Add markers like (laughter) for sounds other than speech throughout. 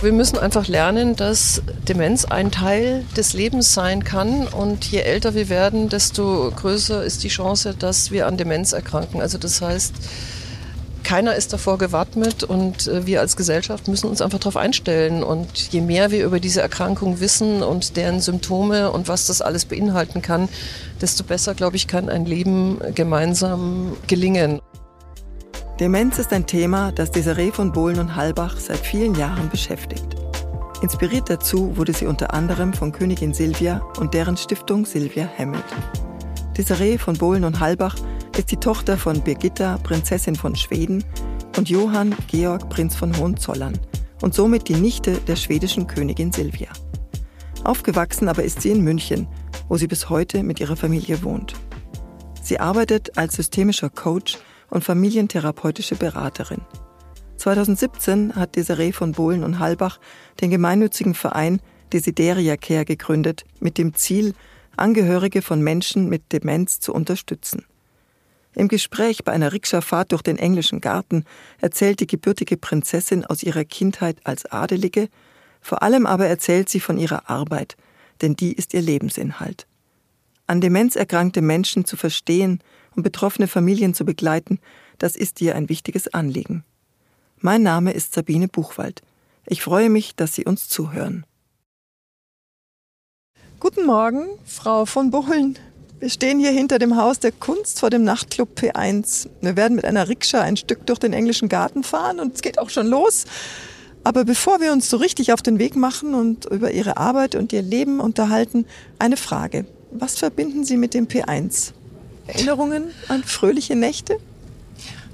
Wir müssen einfach lernen, dass Demenz ein Teil des Lebens sein kann. Und je älter wir werden, desto größer ist die Chance, dass wir an Demenz erkranken. Also das heißt, keiner ist davor gewappnet und äh, wir als Gesellschaft müssen uns einfach darauf einstellen. Und je mehr wir über diese Erkrankung wissen und deren Symptome und was das alles beinhalten kann, desto besser, glaube ich, kann ein Leben gemeinsam gelingen. Demenz ist ein Thema, das Desiree von Bohlen und Halbach seit vielen Jahren beschäftigt. Inspiriert dazu wurde sie unter anderem von Königin Silvia und deren Stiftung Silvia Hammett. Desiree von Bohlen und Halbach ist die Tochter von Birgitta, Prinzessin von Schweden, und Johann Georg, Prinz von Hohenzollern und somit die Nichte der schwedischen Königin Silvia. Aufgewachsen aber ist sie in München, wo sie bis heute mit ihrer Familie wohnt. Sie arbeitet als systemischer Coach und familientherapeutische Beraterin. 2017 hat Desiree von Bohlen und Halbach den gemeinnützigen Verein Desideria Care gegründet, mit dem Ziel, Angehörige von Menschen mit Demenz zu unterstützen. Im Gespräch bei einer Rikscha-Fahrt durch den englischen Garten erzählt die gebürtige Prinzessin aus ihrer Kindheit als Adelige, vor allem aber erzählt sie von ihrer Arbeit, denn die ist ihr Lebensinhalt. An Demenz erkrankte Menschen zu verstehen und betroffene Familien zu begleiten, das ist ihr ein wichtiges Anliegen. Mein Name ist Sabine Buchwald. Ich freue mich, dass Sie uns zuhören. Guten Morgen, Frau von Bohlen. Wir stehen hier hinter dem Haus der Kunst vor dem Nachtclub P1. Wir werden mit einer Rikscha ein Stück durch den englischen Garten fahren und es geht auch schon los. Aber bevor wir uns so richtig auf den Weg machen und über Ihre Arbeit und Ihr Leben unterhalten, eine Frage. Was verbinden Sie mit dem P1? Erinnerungen an fröhliche Nächte?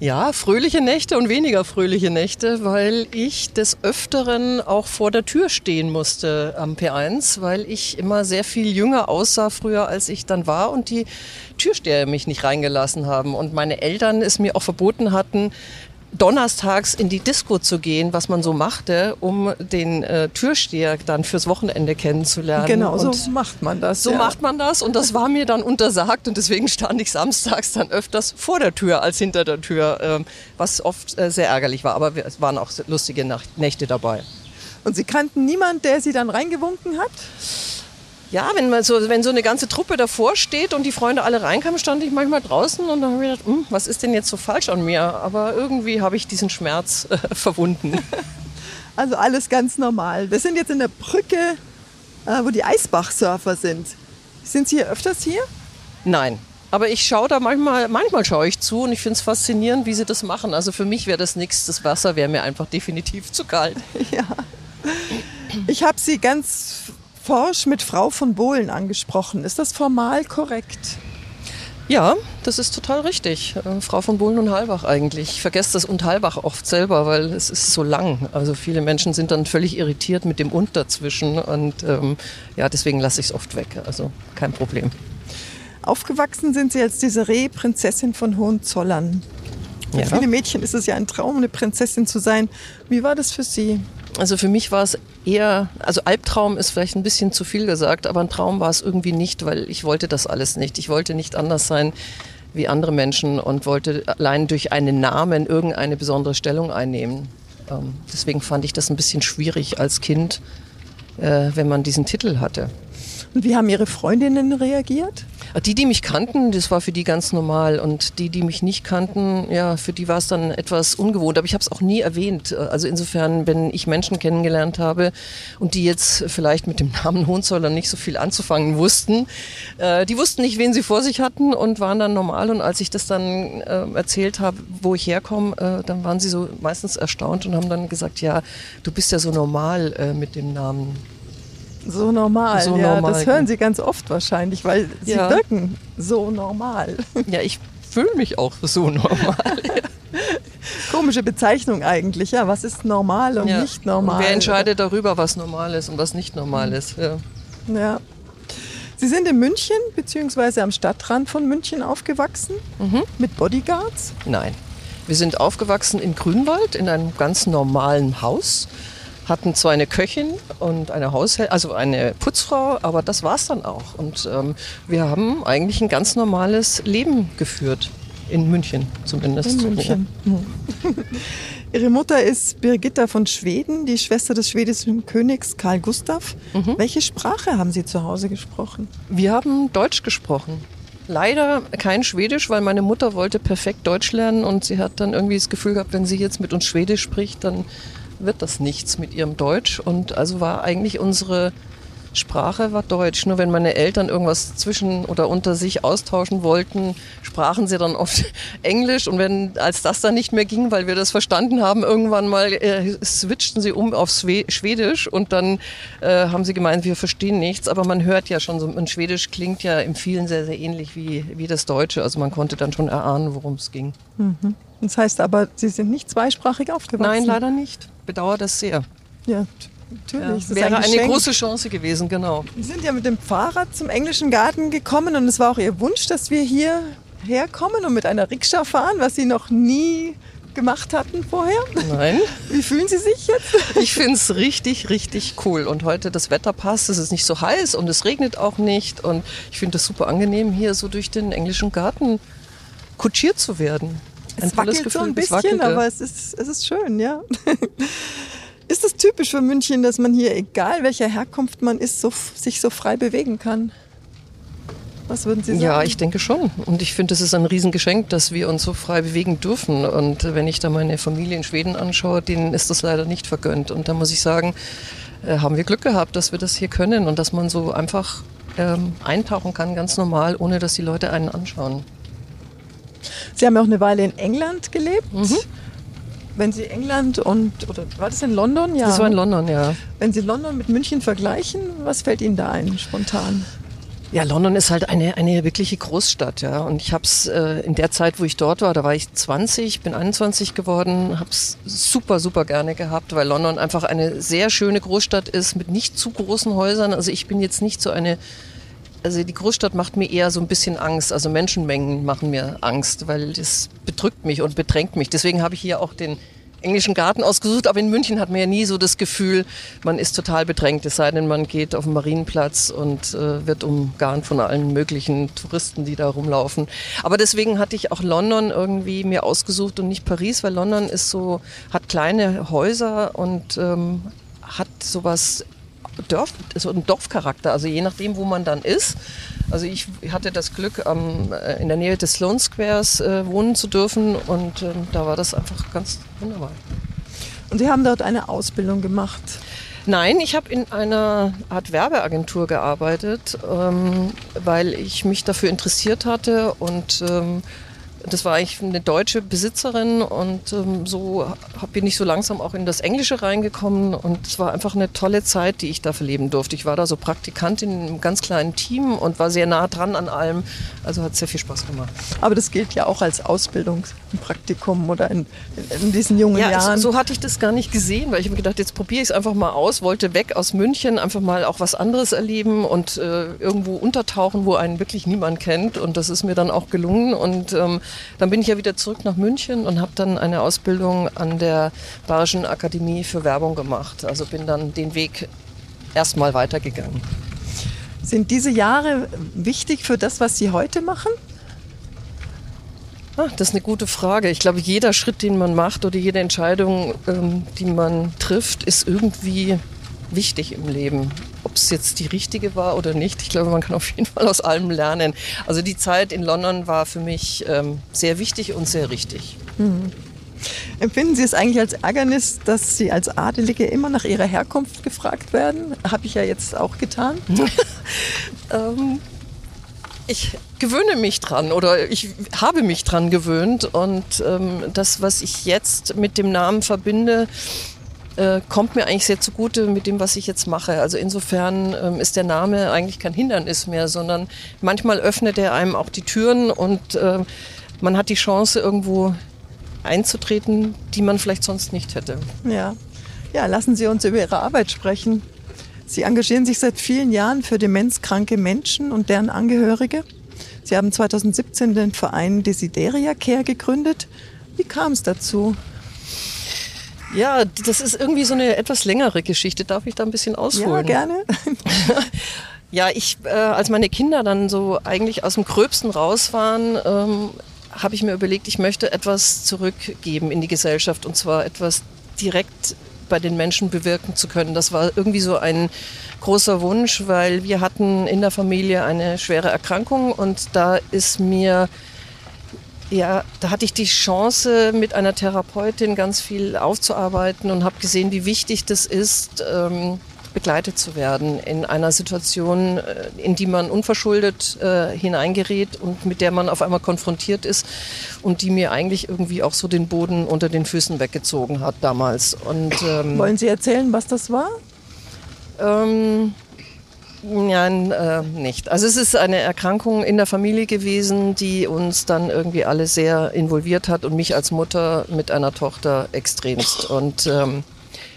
Ja, fröhliche Nächte und weniger fröhliche Nächte, weil ich des Öfteren auch vor der Tür stehen musste am P1, weil ich immer sehr viel jünger aussah früher, als ich dann war und die Türsteher mich nicht reingelassen haben und meine Eltern es mir auch verboten hatten, donnerstags in die Disco zu gehen, was man so machte, um den äh, Türsteher dann fürs Wochenende kennenzulernen. Genau, und so macht man das. So ja. macht man das und das war mir dann untersagt und deswegen stand ich samstags dann öfters vor der Tür als hinter der Tür, äh, was oft äh, sehr ärgerlich war, aber es waren auch lustige Nächte dabei. Und Sie kannten niemanden, der Sie dann reingewunken hat? Ja, wenn, man so, wenn so eine ganze Truppe davor steht und die Freunde alle reinkamen, stand ich manchmal draußen und dann habe ich gedacht, hm, was ist denn jetzt so falsch an mir? Aber irgendwie habe ich diesen Schmerz (laughs) äh, verwunden. (laughs) Also alles ganz normal. Wir sind jetzt in der Brücke, äh, wo die Eisbach-Surfer sind. Sind Sie hier öfters hier? Nein. Aber ich schaue da manchmal, manchmal schaue ich zu und ich finde es faszinierend, wie sie das machen. Also für mich wäre das nichts. Das Wasser wäre mir einfach definitiv zu kalt. (laughs) Ja. Ich habe Sie ganz forsch mit Frau von Bohlen angesprochen. Ist das formal korrekt? Ja, das ist total richtig. Äh, Frau von Bohlen und Halbach eigentlich. Ich vergesse das und Halbach oft selber, weil es ist so lang. Also viele Menschen sind dann völlig irritiert mit dem und dazwischen und ähm, ja, deswegen lasse ich es oft weg. Also kein Problem. Aufgewachsen sind Sie als Desiree, Prinzessin von Hohenzollern. Für ja. viele Mädchen ist es ja ein Traum, eine Prinzessin zu sein. Wie war das für Sie? Also für mich war es eher, also Albtraum ist vielleicht ein bisschen zu viel gesagt, aber ein Traum war es irgendwie nicht, weil ich wollte das alles nicht. Ich wollte nicht anders sein wie andere Menschen und wollte allein durch einen Namen irgendeine besondere Stellung einnehmen. Ähm, deswegen fand ich das ein bisschen schwierig als Kind, äh, wenn man diesen Titel hatte. Und wie haben Ihre Freundinnen reagiert? Die, die mich kannten, das war für die ganz normal. Und die, die mich nicht kannten, ja, für die war es dann etwas ungewohnt. Aber ich habe es auch nie erwähnt. Also insofern, wenn ich Menschen kennengelernt habe und die jetzt vielleicht mit dem Namen Hohenzollern nicht so viel anzufangen wussten, äh, die wussten nicht, wen sie vor sich hatten und waren dann normal. Und als ich das dann äh, erzählt habe, wo ich herkomme, äh, dann waren sie so meistens erstaunt und haben dann gesagt, ja, du bist ja so normal mit dem Namen so normal, so ja, normal. Das hören Sie ganz oft wahrscheinlich, weil Sie ja. wirken so normal. Ja, ich fühle mich auch so normal. (laughs) Komische Bezeichnung eigentlich, ja. Was ist normal und ja. nicht normal? Und wer entscheidet darüber, was normal ist und was nicht normal ist? Ja. ja. Sie sind in München bzw. am Stadtrand von München aufgewachsen mhm. mit Bodyguards? Nein. Wir sind aufgewachsen in Grünwald in einem ganz normalen Haus hatten zwar eine Köchin und eine Haushälterin, also eine Putzfrau, aber das war es dann auch. Und ähm, wir haben eigentlich ein ganz normales Leben geführt. In München zumindest. In München. Ja. Ihre Mutter ist Birgitta von Schweden, die Schwester des schwedischen Königs Karl Gustav. Mhm. Welche Sprache haben Sie zu Hause gesprochen? Wir haben Deutsch gesprochen. Leider kein Schwedisch, weil meine Mutter wollte perfekt Deutsch lernen und sie hat dann irgendwie das Gefühl gehabt, wenn sie jetzt mit uns Schwedisch spricht, dann wird das nichts mit ihrem Deutsch. Und also war eigentlich unsere Sprache war Deutsch. Nur wenn meine Eltern irgendwas zwischen oder unter sich austauschen wollten, sprachen sie dann oft (laughs) Englisch. Und wenn, als das dann nicht mehr ging, weil wir das verstanden haben, irgendwann mal äh, switchten sie um auf Schwedisch und dann äh, haben sie gemeint, wir verstehen nichts. Aber man hört ja schon, so ein Schwedisch klingt ja im vielen sehr, sehr ähnlich wie, wie das Deutsche. Also man konnte dann schon erahnen, worum es ging. Mhm. Das heißt aber, Sie sind nicht zweisprachig aufgewachsen? Nein, leider nicht. Bedauere das sehr. Ja, Natürlich. Ja, wäre ein eine große Chance gewesen, genau. Wir sind ja mit dem Fahrrad zum englischen Garten gekommen und es war auch Ihr Wunsch, dass wir hier herkommen und mit einer Rikscha fahren, was Sie noch nie gemacht hatten vorher. Nein. (laughs) Wie fühlen Sie sich jetzt? Ich finde es richtig, richtig cool. Und heute das Wetter passt, es ist nicht so heiß und es regnet auch nicht. Und ich finde es super angenehm, hier so durch den englischen Garten kutschiert zu werden. Ein es wackelt Gefühl, so ein bisschen, aber es ist, es ist schön, ja. (laughs) Ist es typisch für München, dass man hier, egal welcher Herkunft man ist, so, sich so frei bewegen kann? Was würden Sie sagen? Ja, ich denke schon. Und ich finde, es ist ein Riesengeschenk, dass wir uns so frei bewegen dürfen. Und wenn ich da meine Familie in Schweden anschaue, denen ist das leider nicht vergönnt. Und da muss ich sagen, äh, haben wir Glück gehabt, dass wir das hier können und dass man so einfach ähm, eintauchen kann, ganz normal, ohne dass die Leute einen anschauen. Sie haben ja auch eine Weile in England gelebt. Mhm. Wenn Sie England und, oder war das in London? Ja. Das war in London, ja. Wenn Sie London mit München vergleichen, was fällt Ihnen da ein, spontan? Ja, London ist halt eine, eine wirkliche Großstadt, ja. Und ich habe es äh, in der Zeit, wo ich dort war, da war ich 20, bin 21 geworden, habe es super, super gerne gehabt, weil London einfach eine sehr schöne Großstadt ist mit nicht zu großen Häusern. Also ich bin jetzt nicht so eine also die Großstadt macht mir eher so ein bisschen Angst. Also Menschenmengen machen mir Angst, weil das bedrückt mich und bedrängt mich. Deswegen habe ich hier auch den englischen Garten ausgesucht, aber in München hat man ja nie so das Gefühl, man ist total bedrängt, es sei denn, man geht auf den Marienplatz und äh, wird umgarnt von allen möglichen Touristen, die da rumlaufen. Aber deswegen hatte ich auch London irgendwie mir ausgesucht und nicht Paris, weil London ist so, hat kleine Häuser und ähm, hat sowas Dorf, so ein Dorfcharakter, also je nachdem, wo man dann ist. Also ich hatte das Glück, ähm, in der Nähe des Sloan Squares äh, wohnen zu dürfen und ähm, da war das einfach ganz wunderbar. Und Sie haben dort eine Ausbildung gemacht? Nein, ich habe in einer Art Werbeagentur gearbeitet, ähm, weil ich mich dafür interessiert hatte und ähm, das war eigentlich eine deutsche Besitzerin und ähm, so bin ich so langsam auch in das Englische reingekommen und es war einfach eine tolle Zeit, die ich da verleben durfte. Ich war da so Praktikantin in einem ganz kleinen Team und war sehr nah dran an allem, also hat sehr viel Spaß gemacht. Aber das gilt ja auch als Ausbildungspraktikum oder in, in diesen jungen ja, Jahren. So, so hatte ich das gar nicht gesehen, weil ich habe gedacht, jetzt probiere ich es einfach mal aus, wollte weg aus München, einfach mal auch was anderes erleben und äh, irgendwo untertauchen, wo einen wirklich niemand kennt und das ist mir dann auch gelungen und ähm, dann bin ich ja wieder zurück nach München und habe dann eine Ausbildung an der Bayerischen Akademie für Werbung gemacht. Also bin dann den Weg erstmal weitergegangen. Sind diese Jahre wichtig für das, was Sie heute machen? Ah, das ist eine gute Frage. Ich glaube, jeder Schritt, den man macht oder jede Entscheidung, ähm, die man trifft, ist irgendwie wichtig im Leben. Ob es jetzt die richtige war oder nicht, ich glaube, man kann auf jeden Fall aus allem lernen. Also die Zeit in London war für mich ähm, sehr wichtig und sehr richtig. Mhm. Empfinden Sie es eigentlich als Ärgernis, dass Sie als Adelige immer nach Ihrer Herkunft gefragt werden? Habe ich ja jetzt auch getan. (laughs) ähm, ich gewöhne mich dran oder ich habe mich dran gewöhnt und ähm, das, was ich jetzt mit dem Namen verbinde, äh, kommt mir eigentlich sehr zugute mit dem, was ich jetzt mache. Also insofern ähm, ist der Name eigentlich kein Hindernis mehr, sondern manchmal öffnet er einem auch die Türen und äh, man hat die Chance, irgendwo einzutreten, die man vielleicht sonst nicht hätte. Ja. ja, lassen Sie uns über Ihre Arbeit sprechen. Sie engagieren sich seit vielen Jahren für demenzkranke Menschen und deren Angehörige. Sie haben 2017 den Verein Desideria Care gegründet. Wie kam es dazu? Ja, das ist irgendwie so eine etwas längere Geschichte. Darf ich da ein bisschen ausholen? Ja, gerne. (laughs) ja, ich, äh, als meine Kinder dann so eigentlich aus dem Gröbsten raus waren, ähm, habe ich mir überlegt, ich möchte etwas zurückgeben in die Gesellschaft und zwar etwas direkt bei den Menschen bewirken zu können. Das war irgendwie so ein großer Wunsch, weil wir hatten in der Familie eine schwere Erkrankung und da ist mir ja, da hatte ich die Chance, mit einer Therapeutin ganz viel aufzuarbeiten und habe gesehen, wie wichtig das ist, ähm, begleitet zu werden in einer Situation, äh, in die man unverschuldet äh, hineingerät und mit der man auf einmal konfrontiert ist und die mir eigentlich irgendwie auch so den Boden unter den Füßen weggezogen hat damals. Und, ähm, Wollen Sie erzählen, was das war? Ähm, Nein, äh, nicht. Also es ist eine Erkrankung in der Familie gewesen, die uns dann irgendwie alle sehr involviert hat und mich als Mutter mit einer Tochter extremst. Und ähm,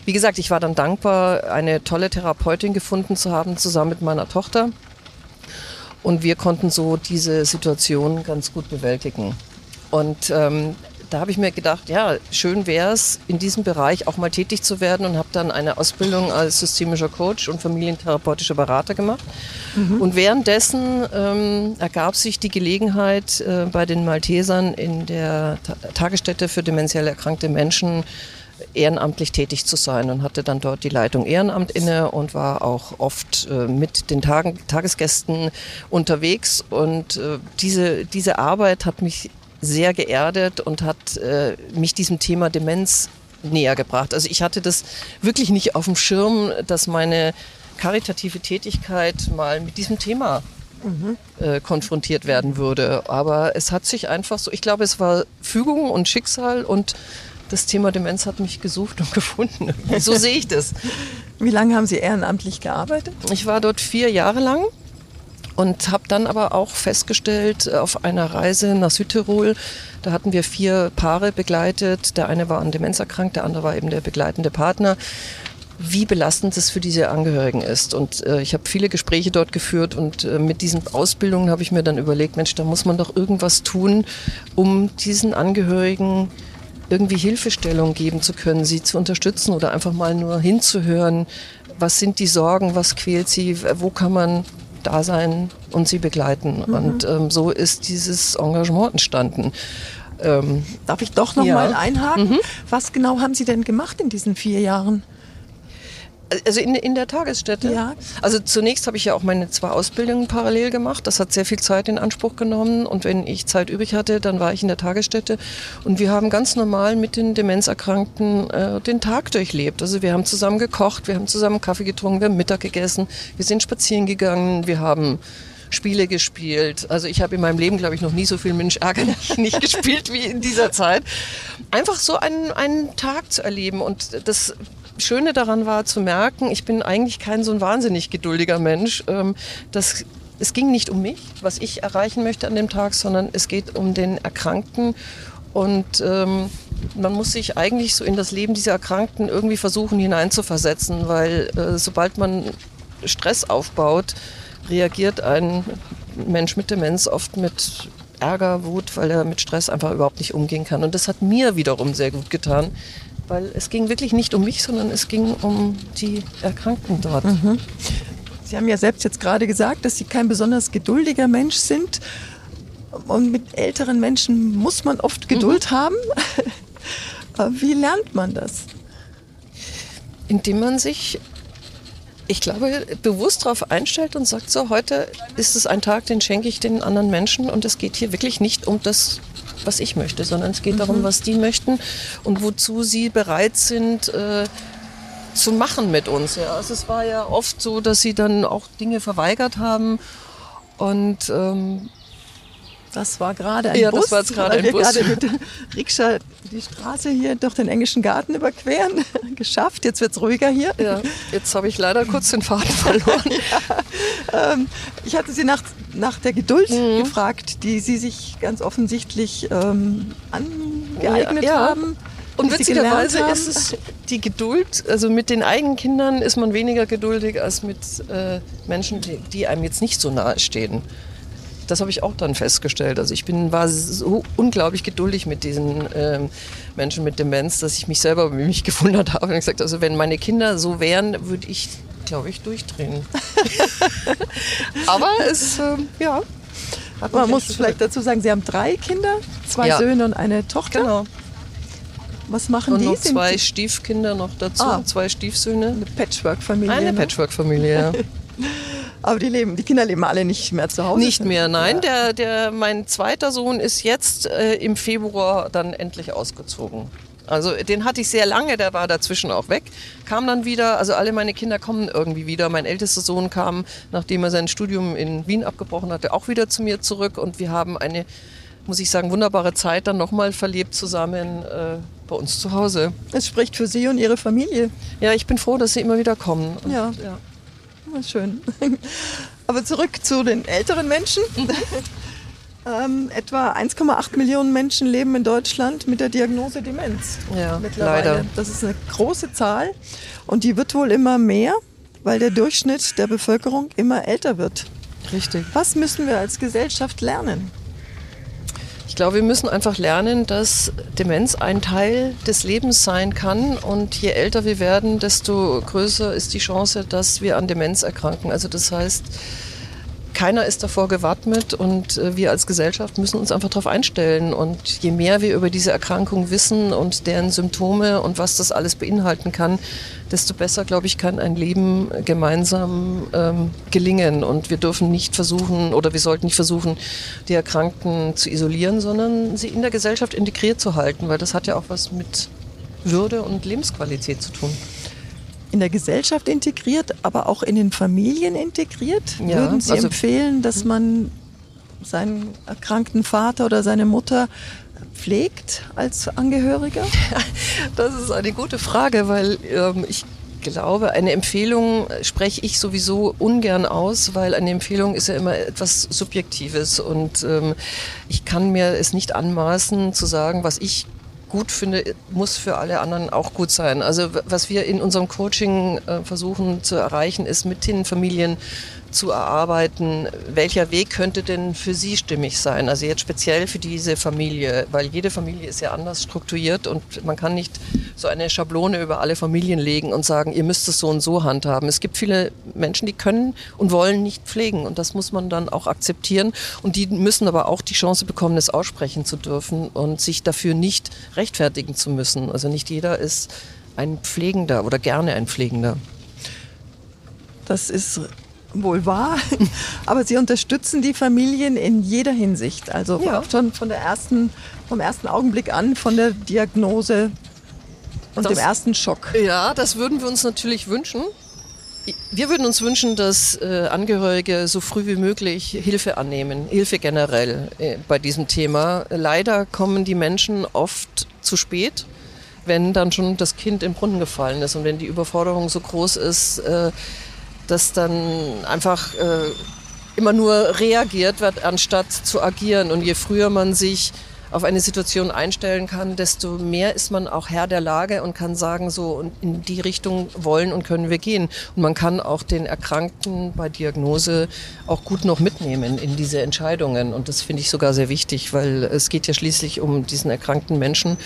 wie gesagt, ich war dann dankbar, eine tolle Therapeutin gefunden zu haben, zusammen mit meiner Tochter. Und wir konnten so diese Situation ganz gut bewältigen. Und ähm, da habe ich mir gedacht, ja, schön wäre es, in diesem Bereich auch mal tätig zu werden und habe dann eine Ausbildung als systemischer Coach und familientherapeutischer Berater gemacht. Mhm. Und währenddessen ähm, ergab sich die Gelegenheit, äh, bei den Maltesern in der Ta Tagesstätte für dementiell erkrankte Menschen ehrenamtlich tätig zu sein und hatte dann dort die Leitung Ehrenamt inne und war auch oft äh, mit den Tagen, Tagesgästen unterwegs. Und äh, diese, diese Arbeit hat mich sehr geerdet und hat äh, mich diesem Thema Demenz näher gebracht. Also ich hatte das wirklich nicht auf dem Schirm, dass meine karitative Tätigkeit mal mit diesem Thema mhm. äh, konfrontiert werden würde. Aber es hat sich einfach so, ich glaube, es war Fügung und Schicksal und das Thema Demenz hat mich gesucht und (laughs) gefunden. So sehe ich das. Wie lange haben Sie ehrenamtlich gearbeitet? Ich war dort vier Jahre lang und habe dann aber auch festgestellt, äh, auf einer Reise nach Südtirol, da hatten wir vier Paare begleitet. Der eine war an Demenz erkrankt, der andere war eben der begleitende Partner wie belastend es für diese Angehörigen ist. Und äh, ich habe viele Gespräche dort geführt und äh, mit diesen Ausbildungen habe ich mir dann überlegt, Mensch, da muss man doch irgendwas tun, um diesen Angehörigen irgendwie Hilfestellung geben zu können, sie zu unterstützen oder einfach mal nur hinzuhören, was sind die Sorgen, was quält sie, wo kann man da sein und sie begleiten. Mhm. Und ähm, so ist dieses Engagement entstanden. Ähm, Darf ich doch noch ja. mal einhaken? Mhm. Was genau haben Sie denn gemacht in diesen vier Jahren? Also in, in der Tagesstätte? Ja. Also zunächst habe ich ja auch meine zwei Ausbildungen parallel gemacht. Das hat sehr viel Zeit in Anspruch genommen. Und wenn ich Zeit übrig hatte, dann war ich in der Tagesstätte. Und wir haben ganz normal mit den Demenzerkrankten äh, den Tag durchlebt. Also wir haben zusammen gekocht, wir haben zusammen Kaffee getrunken, wir haben Mittag gegessen, wir sind spazieren gegangen, wir haben Spiele gespielt. Also ich habe in meinem Leben, glaube ich, noch nie so viel Mensch ärgerlich (laughs) nicht gespielt wie in dieser Zeit. Einfach so einen, einen Tag zu erleben und das Schöne daran war zu merken, ich bin eigentlich kein so ein wahnsinnig geduldiger Mensch. Ähm, das, es ging nicht um mich, was ich erreichen möchte an dem Tag, sondern es geht um den Erkrankten. Und ähm, man muss sich eigentlich so in das Leben dieser Erkrankten irgendwie versuchen hineinzuversetzen, weil äh, sobald man Stress aufbaut, reagiert ein Mensch mit Demenz oft mit Ärger, Wut, weil er mit Stress einfach überhaupt nicht umgehen kann. Und das hat mir wiederum sehr gut getan, weil es ging wirklich nicht um mich, sondern es ging um die Erkrankten dort. Mhm. Sie haben ja selbst jetzt gerade gesagt, dass Sie kein besonders geduldiger Mensch sind. Und mit älteren Menschen muss man oft Geduld mhm. haben. Wie lernt man das? Indem man sich, ich glaube, bewusst darauf einstellt und sagt, so, heute ist es ein Tag, den schenke ich den anderen Menschen und es geht hier wirklich nicht um das was ich möchte, sondern es geht mhm. darum, was die möchten und wozu sie bereit sind, äh, zu machen mit uns. Ja. Also es war ja oft so, dass sie dann auch Dinge verweigert haben und ähm, das war gerade ein ja, Bus. Das war jetzt gerade ein Bus. gerade mit Rikscha die Straße hier durch den englischen Garten überqueren. (laughs) Geschafft. Jetzt wird es ruhiger hier. Ja, jetzt habe ich leider kurz den Faden (laughs) verloren. ja, ähm, ich hatte Sie nach, nach der Geduld mhm. gefragt, die Sie sich ganz offensichtlich ähm, angeeignet ja, haben. Und witzigerweise ist es die Geduld, also mit den eigenen Kindern ist man weniger geduldig als mit äh, Menschen, die, die einem jetzt nicht so nahe stehen das habe ich auch dann festgestellt. Also ich bin, war so unglaublich geduldig mit diesen ähm, Menschen mit Demenz, dass ich mich selber mich (laughs) gewundert habe und gesagt, also wenn meine Kinder so wären, würde ich, glaube ich, durchdrehen. (laughs) Aber es, äh, ja. Man muss vielleicht dazu sagen, Sie haben drei Kinder, zwei ja. Söhne und eine Tochter. Genau. Was machen und die? noch zwei Sind Stiefkinder noch dazu, ah. zwei Stiefsöhne. Eine Patchwork-Familie. Eine ne? Patchwork-Familie, ja. (laughs) Aber die leben, die Kinder leben alle nicht mehr zu Hause. Nicht mehr, nein. Ja. Der, der, mein zweiter Sohn ist jetzt äh, im Februar dann endlich ausgezogen. Also den hatte ich sehr lange, der war dazwischen auch weg, kam dann wieder, also alle meine Kinder kommen irgendwie wieder. Mein ältester Sohn kam, nachdem er sein Studium in Wien abgebrochen hatte, auch wieder zu mir zurück und wir haben eine, muss ich sagen, wunderbare Zeit dann nochmal verlebt zusammen äh, bei uns zu Hause. Es spricht für Sie und Ihre Familie. Ja, ich bin froh, dass Sie immer wieder kommen. Und, ja. ja. Schön. (laughs) Aber zurück zu den älteren Menschen. (laughs) Ähm, etwa 1,8 Millionen Menschen leben in Deutschland mit der Diagnose Demenz. Ja, leider. Das ist eine große Zahl und die wird wohl immer mehr, weil der Durchschnitt der Bevölkerung immer älter wird. Richtig. Was müssen wir als Gesellschaft lernen? Ich glaube, wir müssen einfach lernen, dass Demenz ein Teil des Lebens sein kann. Und je älter wir werden, desto größer ist die Chance, dass wir an Demenz erkranken. Also das heißt, keiner ist davor gewappnet und äh, wir als Gesellschaft müssen uns einfach darauf einstellen. Und je mehr wir über diese Erkrankung wissen und deren Symptome und was das alles beinhalten kann, desto besser, glaube ich, kann ein Leben gemeinsam ähm, gelingen. Und wir dürfen nicht versuchen oder wir sollten nicht versuchen, die Erkrankten zu isolieren, sondern sie in der Gesellschaft integriert zu halten, weil das hat ja auch was mit Würde und Lebensqualität zu tun in der Gesellschaft integriert, aber auch in den Familien integriert? Ja, Würden Sie also empfehlen, dass man seinen erkrankten Vater oder seine Mutter pflegt als Angehöriger? (laughs) Das ist eine gute Frage, weil ähm, ich glaube, eine Empfehlung spreche ich sowieso ungern aus, weil eine Empfehlung ist ja immer etwas Subjektives und ähm, ich kann mir es nicht anmaßen zu sagen, was ich gut finde, muss für alle anderen auch gut sein. Also was wir in unserem Coaching äh, versuchen zu erreichen, ist mit den Familien zu erarbeiten, welcher Weg könnte denn für sie stimmig sein. Also jetzt speziell für diese Familie, weil jede Familie ist ja anders strukturiert und man kann nicht so eine Schablone über alle Familien legen und sagen, ihr müsst es so und so handhaben. Es gibt viele Menschen, die können und wollen nicht pflegen und das muss man dann auch akzeptieren und die müssen aber auch die Chance bekommen, es aussprechen zu dürfen und sich dafür nicht rechtfertigen zu müssen. Also nicht jeder ist ein Pflegender oder gerne ein Pflegender. Das ist wohl wahr, (laughs) aber Sie unterstützen die Familien in jeder Hinsicht. Also ja. schon von der ersten, vom ersten Augenblick an, von der Diagnose und das, dem ersten Schock. Ja, das würden wir uns natürlich wünschen. Wir würden uns wünschen, dass äh, Angehörige so früh wie möglich Hilfe annehmen, Hilfe generell äh, bei diesem Thema. Leider kommen die Menschen oft zu spät, wenn dann schon das Kind im Brunnen gefallen ist und wenn die Überforderung so groß ist, äh, dass dann einfach äh, immer nur reagiert wird, anstatt zu agieren. Und je früher man sich auf eine Situation einstellen kann, desto mehr ist man auch Herr der Lage und kann sagen, so in die Richtung wollen und können wir gehen. Und man kann auch den Erkrankten bei Diagnose auch gut noch mitnehmen in diese Entscheidungen. Und das finde ich sogar sehr wichtig, weil es geht ja schließlich um diesen erkrankten Menschen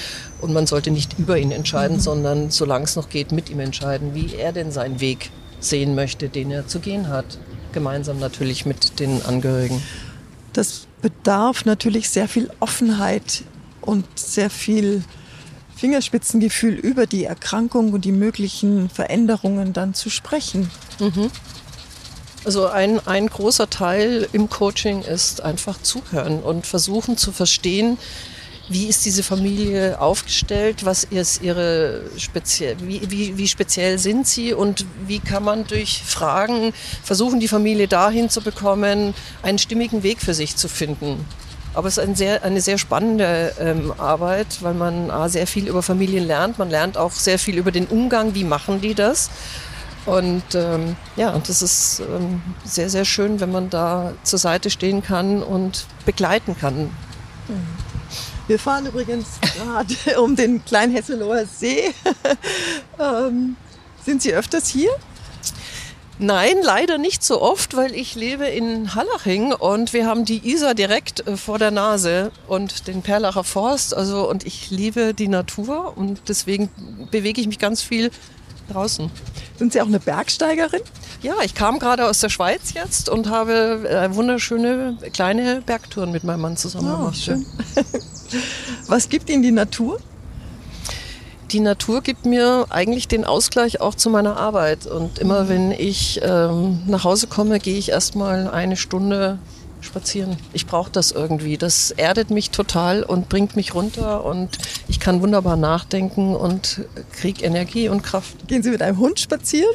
und man sollte nicht über ihn entscheiden, mhm. sondern solange es noch geht, mit ihm entscheiden, wie er denn seinen Weg sehen möchte, den er zu gehen hat. Gemeinsam natürlich mit den Angehörigen. Das bedarf natürlich sehr viel Offenheit und sehr viel Fingerspitzengefühl über die Erkrankung und die möglichen Veränderungen dann zu sprechen. Mhm. Also ein, ein großer Teil im Coaching ist einfach zuhören und versuchen zu verstehen, wie ist diese Familie aufgestellt? Was ist ihre speziell, wie, wie, wie speziell sind sie und wie kann man durch Fragen versuchen, die Familie dahin zu bekommen, einen stimmigen Weg für sich zu finden? Aber es ist ein sehr, eine sehr spannende ähm, Arbeit, weil man A, sehr viel über Familien lernt. Man lernt auch sehr viel über den Umgang, wie machen die das. Und ähm, ja, das ist ähm, sehr, sehr schön, wenn man da zur Seite stehen kann und begleiten kann. Mhm. Wir fahren übrigens gerade (laughs) um den kleinen Hesseloher See. (laughs) ähm, sind Sie öfters hier? Nein, leider nicht so oft, weil ich lebe in Hallaching und wir haben die Isar direkt äh, vor der Nase und den Perlacher Forst. Also und ich liebe die Natur und deswegen bewege ich mich ganz viel draußen. Sind Sie auch eine Bergsteigerin? Ja, ich kam gerade aus der Schweiz jetzt und habe äh, wunderschöne kleine Bergtouren mit meinem Mann zusammen Oh, gemacht. schön. (laughs) Was gibt Ihnen die Natur? Die Natur gibt mir eigentlich den Ausgleich auch zu meiner Arbeit. Und immer wenn ich ähm, nach Hause komme, gehe ich erstmal eine Stunde spazieren. Ich brauche das irgendwie. Das erdet mich total und bringt mich runter und ich kann wunderbar nachdenken und kriege Energie und Kraft. Gehen Sie mit einem Hund spazieren?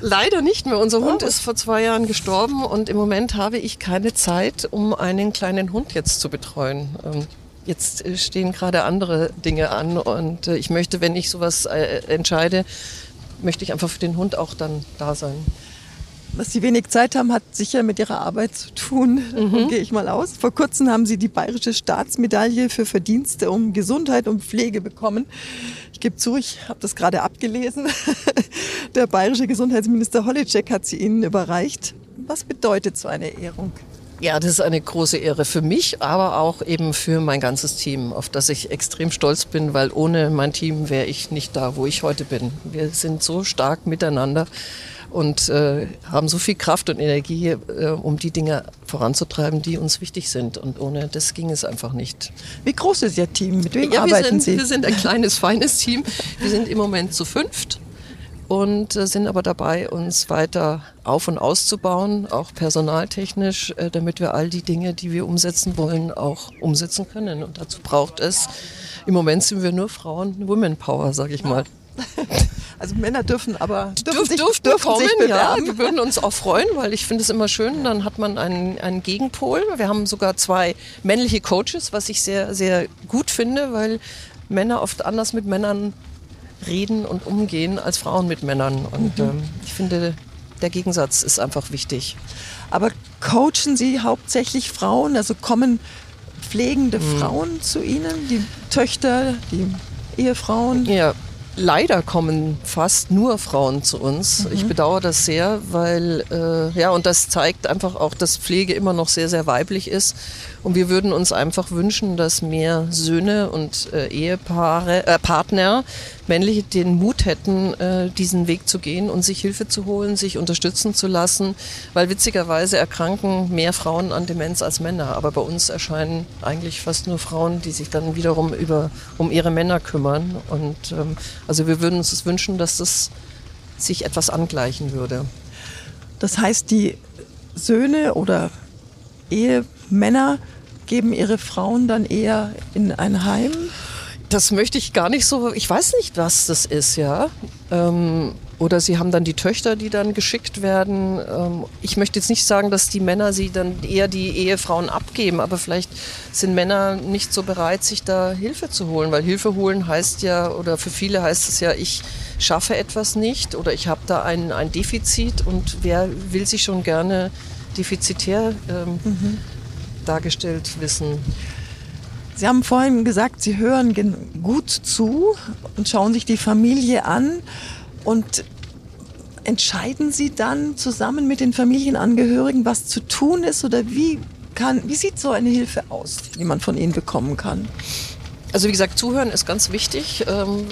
Leider nicht mehr. Unser Hund Oh. ist vor zwei Jahren gestorben und im Moment habe ich keine Zeit, um einen kleinen Hund jetzt zu betreuen. Ähm, Jetzt äh, stehen gerade andere Dinge an und äh, ich möchte, wenn ich sowas äh, entscheide, möchte ich einfach für den Hund auch dann da sein. Dass Sie wenig Zeit haben, hat sicher mit Ihrer Arbeit zu tun, (laughs) davon gehe ich mal aus. Vor kurzem haben Sie die Bayerische Staatsmedaille für Verdienste um Gesundheit und Pflege bekommen. Ich gebe zu, ich habe das gerade abgelesen. (laughs) Der bayerische Gesundheitsminister Holitschek hat sie Ihnen überreicht. Was bedeutet so eine Ehrung? Ja, das ist eine große Ehre für mich, aber auch eben für mein ganzes Team, auf das ich extrem stolz bin, weil ohne mein Team wäre ich nicht da, wo ich heute bin. Wir sind so stark miteinander und äh, haben so viel Kraft und Energie, äh, um die Dinge voranzutreiben, die uns wichtig sind. Und ohne das ging es einfach nicht. Wie groß ist Ihr Team? Mit wem Ja, wir arbeiten sind, Sie? wir sind ein kleines, feines Team. Wir sind im Moment zu fünft und äh, sind aber dabei, uns weiter auf- und auszubauen, auch personaltechnisch, äh, damit wir all die Dinge, die wir umsetzen wollen, auch umsetzen können. Und dazu braucht es, im Moment sind wir nur Frauen, Women Power, sage ich mal. (laughs) Also Männer dürfen aber dürfen Dürf, sich, dürfen kommen, sich ja. Wir würden uns auch freuen, weil ich finde es immer schön, dann hat man einen, einen Gegenpol. Wir haben sogar zwei männliche Coaches, was ich sehr, sehr gut finde, weil Männer oft anders mit Männern reden und umgehen als Frauen mit Männern. Und ähm, ich finde, der Gegensatz ist einfach wichtig. Aber coachen Sie hauptsächlich Frauen? Also kommen pflegende Hm. Frauen zu Ihnen? Die Töchter, die Ehefrauen? Ja, leider kommen fast nur Frauen zu uns. Ich bedauere das sehr, weil, äh, ja, und das zeigt einfach auch, dass Pflege immer noch sehr, sehr weiblich ist. Und wir würden uns einfach wünschen, dass mehr Söhne und äh, Ehepaare, äh, Partner, männliche, den Mut hätten, äh, diesen Weg zu gehen und sich Hilfe zu holen, sich unterstützen zu lassen, weil witzigerweise erkranken mehr Frauen an Demenz als Männer. Aber bei uns erscheinen eigentlich fast nur Frauen, die sich dann wiederum über, um ihre Männer kümmern. Und ähm, also wir würden uns das wünschen, dass das sich etwas angleichen würde. Das heißt, die Söhne oder Ehemänner geben ihre Frauen dann eher in ein Heim? Das möchte ich gar nicht so, ich weiß nicht, was das ist, ja. Ähm, oder sie haben dann die Töchter, die dann geschickt werden. Ähm, ich möchte jetzt nicht sagen, dass die Männer sie dann eher die Ehefrauen abgeben, aber vielleicht sind Männer nicht so bereit, sich da Hilfe zu holen, weil Hilfe holen heißt ja, oder für viele heißt es ja, ich schaffe etwas nicht oder ich habe da ein, ein Defizit und wer will sich schon gerne defizitär ähm, dargestellt wissen. Sie haben vorhin gesagt, Sie hören gut zu und schauen sich die Familie an und entscheiden Sie dann zusammen mit den Familienangehörigen, was zu tun ist oder wie kann, wie sieht so eine Hilfe aus, die man von Ihnen bekommen kann? Also wie gesagt, zuhören ist ganz wichtig, ähm,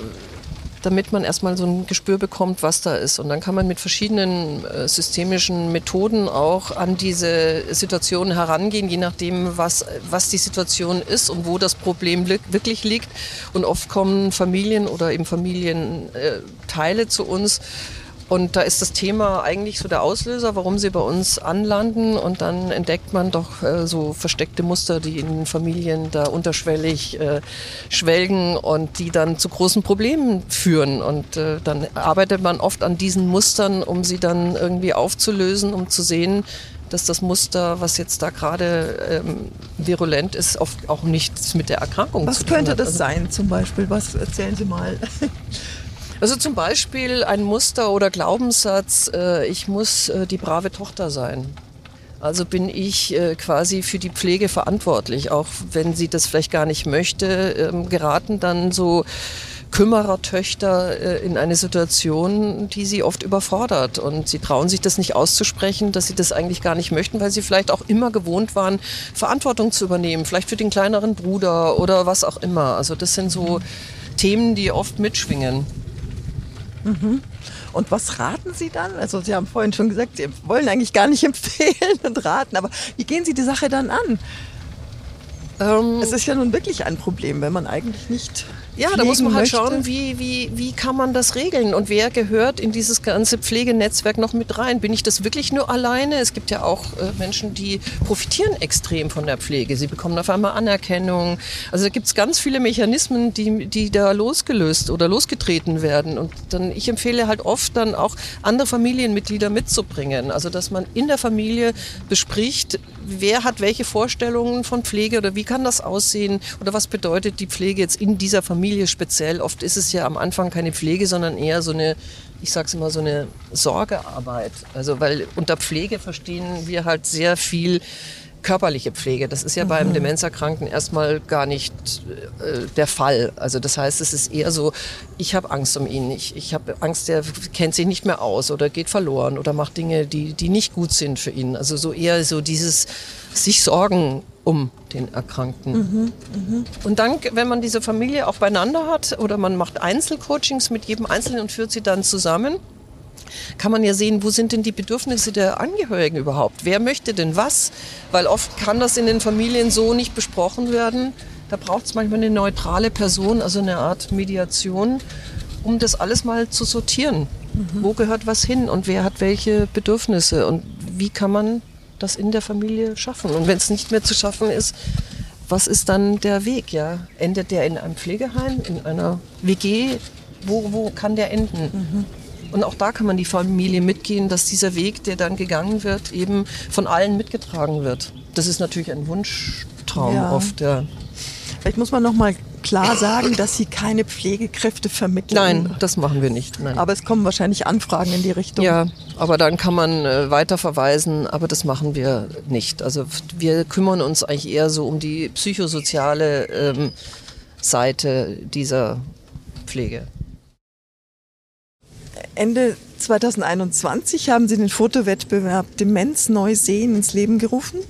damit man erstmal so ein Gespür bekommt, was da ist. Und dann kann man mit verschiedenen äh, systemischen Methoden auch an diese Situation herangehen, je nachdem, was, was die Situation ist und wo das Problem li wirklich liegt. Und oft kommen Familien oder eben Familienteile äh, zu uns, und da ist das Thema eigentlich so der Auslöser, warum sie bei uns anlanden. Und dann entdeckt man doch äh, so versteckte Muster, die in Familien da unterschwellig äh, schwelgen und die dann zu großen Problemen führen. Und äh, dann arbeitet man oft an diesen Mustern, um sie dann irgendwie aufzulösen, um zu sehen, dass das Muster, was jetzt da gerade ähm, virulent ist, oft auch nichts mit der Erkrankung Was zu tun könnte hat. das Also- sein zum Beispiel? Was erzählen Sie mal? (laughs) Also zum Beispiel ein Muster oder Glaubenssatz, äh, ich muss äh, die brave Tochter sein. Also bin ich äh, quasi für die Pflege verantwortlich, auch wenn sie das vielleicht gar nicht möchte, ähm, geraten dann so Kümmerertöchter äh, in eine Situation, die sie oft überfordert. Und sie trauen sich das nicht auszusprechen, dass sie das eigentlich gar nicht möchten, weil sie vielleicht auch immer gewohnt waren, Verantwortung zu übernehmen, vielleicht für den kleineren Bruder oder was auch immer. Also das sind so Themen, die oft mitschwingen. Mhm. Und was raten Sie dann? Also Sie haben vorhin schon gesagt, Sie wollen eigentlich gar nicht (laughs) empfehlen und raten, aber wie gehen Sie die Sache dann an? Ähm, es ist ja nun wirklich ein Problem, wenn man eigentlich nicht ja, da muss man halt möchte. schauen, wie, wie, wie kann man das regeln und wer gehört in dieses ganze Pflegenetzwerk noch mit rein? Bin ich das wirklich nur alleine? Es gibt ja auch äh, Menschen, die profitieren extrem von der Pflege. Sie bekommen auf einmal Anerkennung. Also da gibt es ganz viele Mechanismen, die, die da losgelöst oder losgetreten werden. Und dann, ich empfehle halt oft dann auch andere Familienmitglieder mitzubringen. Also dass man in der Familie bespricht, wer hat welche Vorstellungen von Pflege oder wie kann das aussehen oder was bedeutet die Pflege jetzt in dieser Familie speziell. Oft ist es ja am Anfang keine Pflege, sondern eher so eine, ich sag's immer, so eine Sorgearbeit. Also weil unter Pflege verstehen wir halt sehr viel körperliche Pflege. Das ist ja mhm. beim Demenzerkranken erstmal gar nicht äh, der Fall. Also das heißt, es ist eher so, ich habe Angst um ihn. Ich, ich habe Angst, der kennt sich nicht mehr aus oder geht verloren oder macht Dinge, die, die nicht gut sind für ihn. Also so eher so dieses sich Sorgen um den Erkrankten. Mhm, mh. Und dann, wenn man diese Familie auch beieinander hat oder man macht Einzelcoachings mit jedem Einzelnen und führt sie dann zusammen, kann man ja sehen, wo sind denn die Bedürfnisse der Angehörigen überhaupt? Wer möchte denn was? Weil oft kann das in den Familien so nicht besprochen werden. Da braucht es manchmal eine neutrale Person, also eine Art Mediation, um das alles mal zu sortieren. Mhm. Wo gehört was hin und wer hat welche Bedürfnisse und wie kann man das in der Familie schaffen? Und wenn es nicht mehr zu schaffen ist, was ist dann der Weg? Ja? Endet der in einem Pflegeheim, in einer WG? Wo, wo kann der enden? Mhm. Und auch da kann man die Familie mitgehen, dass dieser Weg, der dann gegangen wird, eben von allen mitgetragen wird. Das ist natürlich ein Wunschtraum ja. oft. Ja. Vielleicht muss man noch mal klar sagen, dass Sie keine Pflegekräfte vermitteln. Nein, das machen wir nicht. Nein. Aber es kommen wahrscheinlich Anfragen in die Richtung. Ja, aber dann kann man äh, weiter verweisen, aber das machen wir nicht. Also wir kümmern uns eigentlich eher so um die psychosoziale ähm, Seite dieser Pflege. Ende 2021 haben Sie den Fotowettbewerb Demenz neu sehen ins Leben gerufen.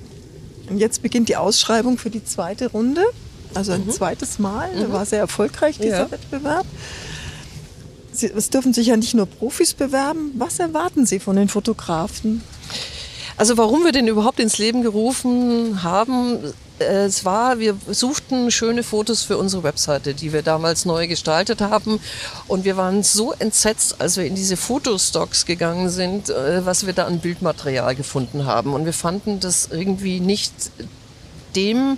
Und jetzt beginnt die Ausschreibung für die zweite Runde, also ein mhm. zweites Mal. Mhm. War sehr erfolgreich, dieser ja. Wettbewerb. Sie, es dürfen sich ja nicht nur Profis bewerben. Was erwarten Sie von den Fotografen? Also warum wir den überhaupt ins Leben gerufen haben, es war, wir suchten schöne Fotos für unsere Webseite, die wir damals neu gestaltet haben. Und wir waren so entsetzt, als wir in diese Fotostocks gegangen sind, äh, was wir da an Bildmaterial gefunden haben. Und wir fanden das irgendwie nicht dem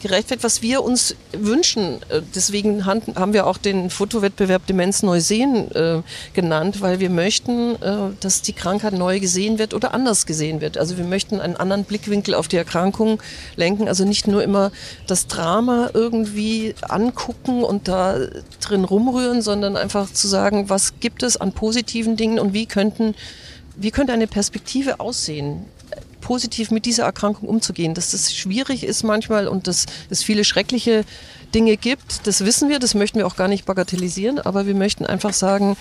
gerecht wird, was wir uns wünschen. Äh, deswegen haben wir auch den Fotowettbewerb Demenz neu sehen äh, genannt, weil wir möchten, äh, dass die Krankheit neu gesehen wird oder anders gesehen wird. Also wir möchten einen anderen Blickwinkel auf die Erkrankung lenken. Also nicht nur immer das Drama irgendwie angucken und da drin rumrühren, sondern einfach zu sagen, was gibt es an positiven Dingen und wie könnten wie könnte eine Perspektive aussehen? Positiv mit dieser Erkrankung umzugehen. Dass das schwierig ist manchmal und dass es viele schreckliche Dinge gibt, das wissen wir, das möchten wir auch gar nicht bagatellisieren, aber wir möchten einfach sagen,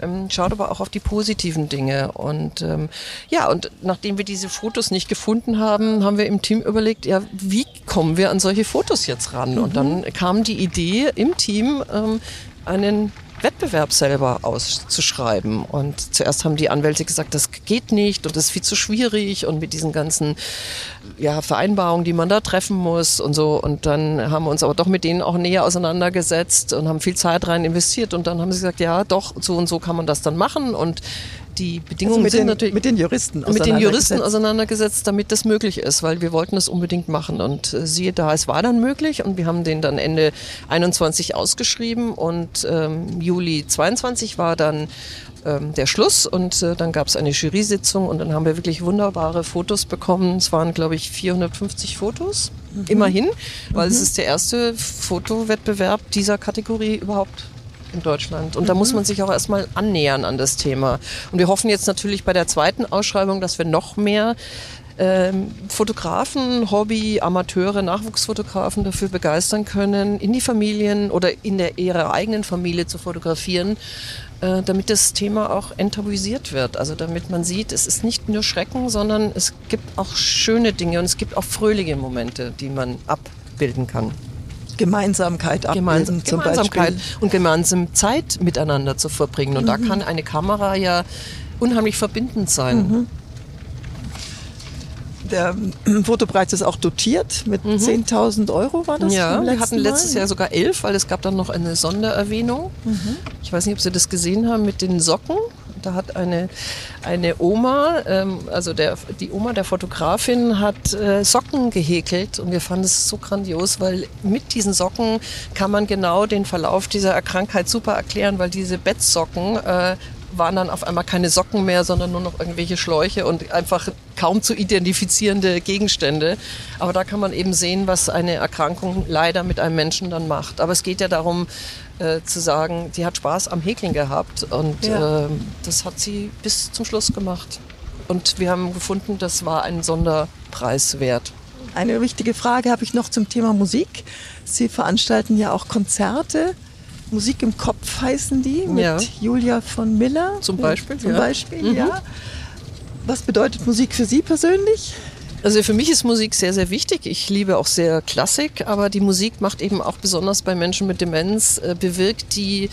ähm, schaut aber auch auf die positiven Dinge. Und ähm, ja, und nachdem wir diese Fotos nicht gefunden haben, haben wir im Team überlegt, ja, wie kommen wir an solche Fotos jetzt ran? Mhm. Und dann kam die Idee im Team, ähm, einen Wettbewerb selber auszuschreiben. Und zuerst haben die Anwälte gesagt, das geht nicht und das ist viel zu schwierig und mit diesen ganzen ja, Vereinbarungen, die man da treffen muss und so. Und dann haben wir uns aber doch mit denen auch näher auseinandergesetzt und haben viel Zeit rein investiert. Und dann haben sie gesagt, ja, doch, so und so kann man das dann machen. Und die Bedingungen also sind den, natürlich mit den Juristen mit den Juristen auseinandergesetzt, damit das möglich ist, weil wir wollten das unbedingt machen und äh, siehe da, es war dann möglich und wir haben den dann Ende 21 ausgeschrieben und ähm, Juli 22 war dann ähm, der Schluss und äh, dann gab es eine Jury-Sitzung und dann haben wir wirklich wunderbare Fotos bekommen. Es waren, glaube ich, 450 Fotos, mhm. immerhin, weil mhm. es ist der erste Fotowettbewerb dieser Kategorie überhaupt in Deutschland. Und mhm. da muss man sich auch erstmal annähern an das Thema. Und wir hoffen jetzt natürlich bei der zweiten Ausschreibung, dass wir noch mehr ähm, Fotografen, Hobby, Amateure, Nachwuchsfotografen dafür begeistern können, in die Familien oder in der ihrer eigenen Familie zu fotografieren, äh, damit das Thema auch enttabuisiert wird. Also damit man sieht, es ist nicht nur Schrecken, sondern es gibt auch schöne Dinge und es gibt auch fröhliche Momente, die man abbilden kann. Gemeinsamkeit abbilden Gemeinsam, zum Gemeinsamkeit Beispiel. und gemeinsam Zeit miteinander zu verbringen. Und da kann eine Kamera ja unheimlich verbindend sein. Der ähm, (clears throat) Fotopreis ist auch dotiert mit 10.000 Euro, war das? Ja, wir hatten letztes Mal? Jahr sogar elf, weil es gab dann noch eine Sondererwähnung. Ich weiß nicht, ob Sie das gesehen haben mit den Socken. Da hat eine, eine Oma, ähm, also der, die Oma der Fotografin, hat äh, Socken gehäkelt und wir fanden es so grandios, weil mit diesen Socken kann man genau den Verlauf dieser Krankheit super erklären, weil diese Bettsocken äh, waren dann auf einmal keine Socken mehr, sondern nur noch irgendwelche Schläuche und einfach kaum zu identifizierende Gegenstände. Aber da kann man eben sehen, was eine Erkrankung leider mit einem Menschen dann macht. Aber es geht ja darum, äh, zu sagen, sie hat Spaß am Häkeln gehabt und Ja. äh, das hat sie bis zum Schluss gemacht. Und wir haben gefunden, das war ein Sonderpreis wert. Eine wichtige Frage habe ich noch zum Thema Musik. Sie veranstalten ja auch Konzerte. Musik im Kopf heißen die, mit Ja. Julia von Miller. Zum Beispiel, Zum ja. Beispiel, Mhm. ja. Was bedeutet Musik für Sie persönlich? Also für mich ist Musik sehr, sehr wichtig. Ich liebe auch sehr Klassik, aber die Musik macht eben auch besonders bei Menschen mit Demenz, äh, bewirkt die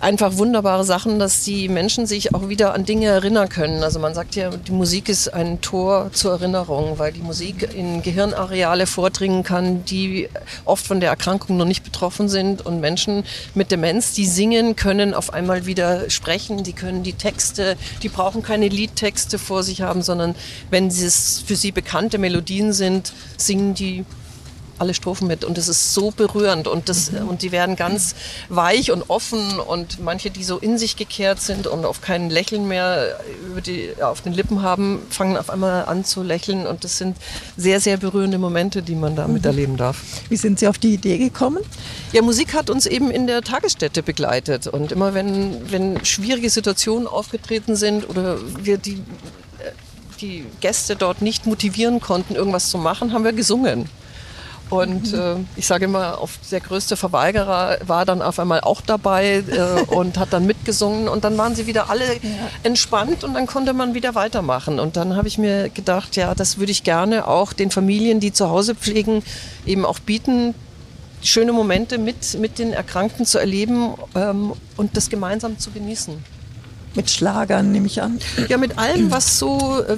einfach wunderbare Sachen, dass die Menschen sich auch wieder an Dinge erinnern können. Also man sagt ja, die Musik ist ein Tor zur Erinnerung, weil die Musik in Gehirnareale vordringen kann, die oft von der Erkrankung noch nicht betroffen sind. Und Menschen mit Demenz, die singen, können auf einmal wieder sprechen, die können die Texte, die brauchen keine Liedtexte vor sich haben, sondern wenn es für sie bekannte Melodien sind, singen die alle Strophen mit und es ist so berührend und das und die werden ganz weich und offen und manche, die so in sich gekehrt sind und auf kein Lächeln mehr über die, auf den Lippen haben, fangen auf einmal an zu lächeln und das sind sehr sehr berührende Momente, die man da miterleben darf. Wie sind Sie auf die Idee gekommen? Ja, Musik hat uns eben in der Tagesstätte begleitet und immer wenn wenn schwierige Situationen aufgetreten sind oder wir die äh, die Gäste dort nicht motivieren konnten, irgendwas zu machen, haben wir gesungen. Und äh, ich sage immer, auf der größte Verweigerer war dann auf einmal auch dabei äh, und hat dann mitgesungen und dann waren sie wieder alle entspannt und dann konnte man wieder weitermachen. Und dann habe ich mir gedacht, ja, das würde ich gerne auch den Familien, die zu Hause pflegen, eben auch bieten, schöne Momente mit, mit den Erkrankten zu erleben ähm, und das gemeinsam zu genießen. Mit Schlagern, nehme ich an. Ja, mit allem, was so, äh,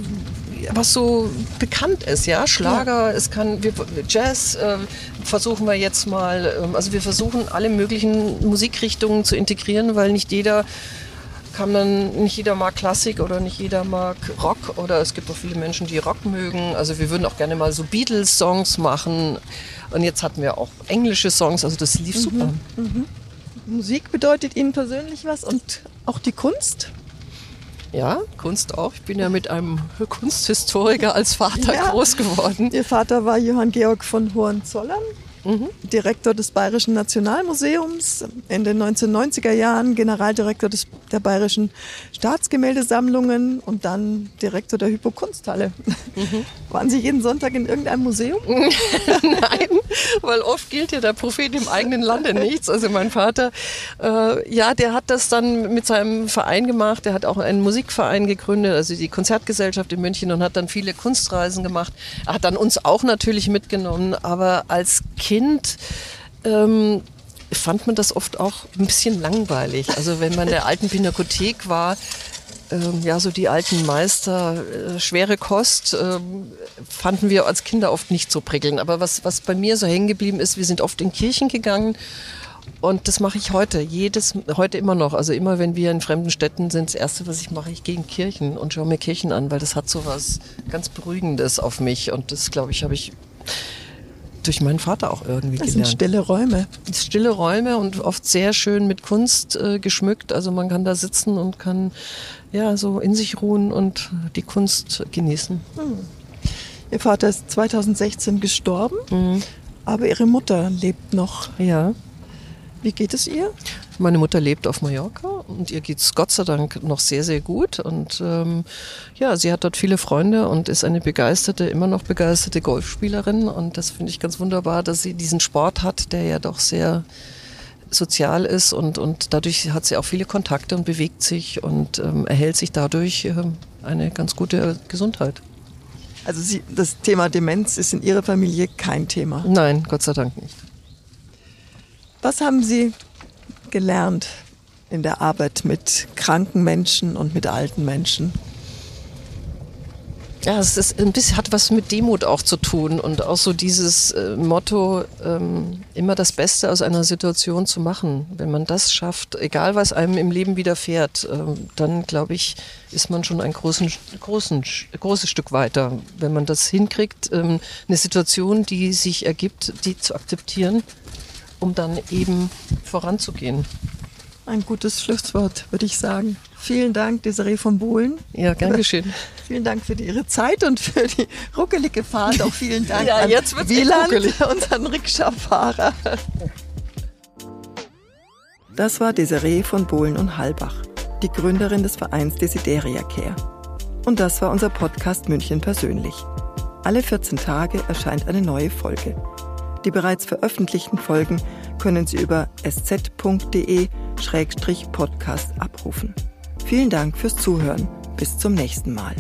was so bekannt ist, ja. Schlager, es kann wir, Jazz äh, versuchen wir jetzt mal, ähm, also wir versuchen alle möglichen Musikrichtungen zu integrieren, weil nicht jeder kann dann, nicht jeder mag Klassik oder nicht jeder mag Rock oder es gibt auch viele Menschen, die Rock mögen. Also wir würden auch gerne mal so Beatles-Songs machen. Und jetzt hatten wir auch englische Songs, also das lief super. Musik bedeutet Ihnen persönlich was und auch die Kunst? Ja, Kunst auch. Ich bin ja mit einem Kunsthistoriker als Vater Ja. groß geworden. Ihr Vater war Johann Georg von Hohenzollern, Direktor des Bayerischen Nationalmuseums, in den 1990er Jahren Generaldirektor des, der Bayerischen Staatsgemäldesammlungen und dann Direktor der Hypo-Kunsthalle. Waren Sie jeden Sonntag in irgendeinem Museum? (laughs) Nein, weil oft gilt ja der Prophet im eigenen Lande nichts. Also mein Vater, äh, ja, der hat das dann mit seinem Verein gemacht. Der hat auch einen Musikverein gegründet, also die Konzertgesellschaft in München und hat dann viele Kunstreisen gemacht. Er hat dann uns auch natürlich mitgenommen, aber als Kind ähm, fand man das oft auch ein bisschen langweilig. Also wenn man in der alten Pinakothek war, ähm, ja, so die alten Meister, äh, schwere Kost, ähm, fanden wir als Kinder oft nicht so prickelnd. Aber was, was bei mir so hängen geblieben ist, wir sind oft in Kirchen gegangen. Und das mache ich heute, jedes, heute immer noch. Also immer, wenn wir in fremden Städten sind, das Erste, was ich mache, ich gehe in Kirchen und schaue mir Kirchen an, weil das hat so was ganz Beruhigendes auf mich. Und das, glaube ich, habe ich durch meinen Vater auch irgendwie Das sind gelernt stille Räume. stille Räume und oft sehr schön mit Kunst äh, geschmückt. Also man kann da sitzen und kann ja so in sich ruhen und die Kunst genießen. Ihr Vater ist 2016 gestorben, Mhm. aber Ihre Mutter lebt noch. Ja. Wie geht es ihr? Meine Mutter lebt auf Mallorca und ihr geht's Gott sei Dank noch sehr, sehr gut. Und ähm, ja, sie hat dort viele Freunde und ist eine begeisterte, immer noch begeisterte Golfspielerin. Und das finde ich ganz wunderbar, dass sie diesen Sport hat, der ja doch sehr sozial ist und, und dadurch hat sie auch viele Kontakte und bewegt sich und ähm, erhält sich dadurch ähm, eine ganz gute Gesundheit. Also Sie, das Thema Demenz ist in Ihrer Familie kein Thema. Nein, Gott sei Dank nicht. Was haben Sie gelernt in der Arbeit mit kranken Menschen und mit alten Menschen? Ja, es ist ein bisschen, hat was mit Demut auch zu tun und auch so dieses äh, Motto, ähm, immer das Beste aus einer Situation zu machen. Wenn man das schafft, egal was einem im Leben widerfährt, äh, dann glaube ich, ist man schon ein großen, großen, großes Stück weiter. Wenn man das hinkriegt, ähm, eine Situation, die sich ergibt, die zu akzeptieren, um dann eben voranzugehen. Ein gutes Schlusswort, würde ich sagen. Vielen Dank, Desiree von Bohlen. Ja, gern geschehen. (laughs) vielen Dank für die, Ihre Zeit und für die ruckelige Fahrt. Auch vielen Dank (laughs) ja, an jetzt wird's Wieland, (laughs) unseren Rikscha-Fahrer. Das war Desiree von Bohlen und Halbach, die Gründerin des Vereins Desideria Care. Und das war unser Podcast München persönlich. Alle 14 Tage erscheint eine neue Folge. Die bereits veröffentlichten Folgen können Sie über sz.de-podcast abrufen. Vielen Dank fürs Zuhören. Bis zum nächsten Mal.